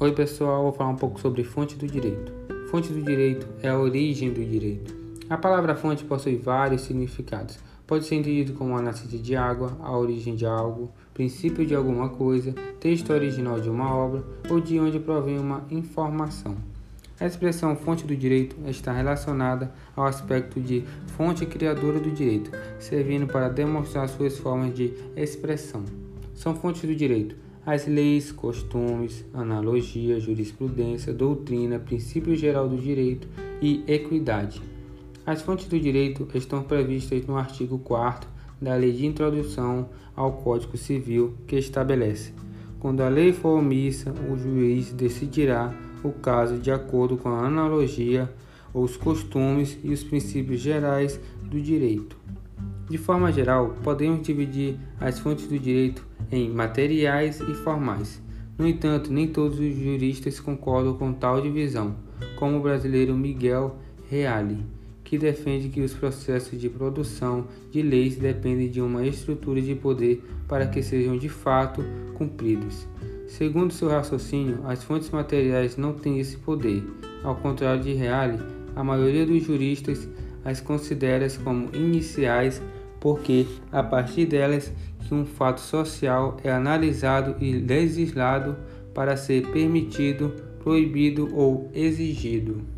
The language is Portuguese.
Oi pessoal, vou falar um pouco sobre fonte do direito. Fonte do direito é a origem do direito. A palavra fonte possui vários significados. Pode ser entendido como a nascente de água, a origem de algo, princípio de alguma coisa, texto original de uma obra ou de onde provém uma informação. A expressão fonte do direito está relacionada ao aspecto de fonte criadora do direito, servindo para demonstrar suas formas de expressão. São fontes do direito as leis, costumes, analogia, jurisprudência, doutrina, princípio geral do direito e equidade. As fontes do direito estão previstas no artigo 4 da Lei de Introdução ao Código Civil, que estabelece: quando a lei for omissa, o juiz decidirá o caso de acordo com a analogia, os costumes e os princípios gerais do direito. De forma geral, podemos dividir as fontes do direito em materiais e formais. No entanto, nem todos os juristas concordam com tal divisão, como o brasileiro Miguel Reale, que defende que os processos de produção de leis dependem de uma estrutura de poder para que sejam de fato cumpridos. Segundo seu raciocínio, as fontes materiais não têm esse poder. Ao contrário de Reale, a maioria dos juristas as considera como iniciais porque a partir delas que um fato social é analisado e legislado para ser permitido, proibido ou exigido.